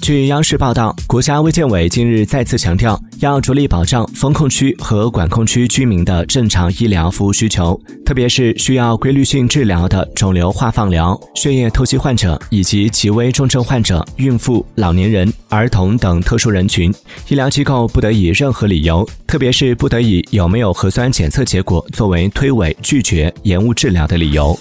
据央视报道，国家卫健委近日再次强调，要着力保障封控区和管控区居民的正常医疗服务需求，特别是需要规律性治疗的肿瘤化放疗、血液透析患者以及极危重症患者、孕妇、老年人、儿童等特殊人群，医疗机构不得以任何理由，特别是不得以有没有核酸检测结果作为推诿、拒绝、延误治疗的理由。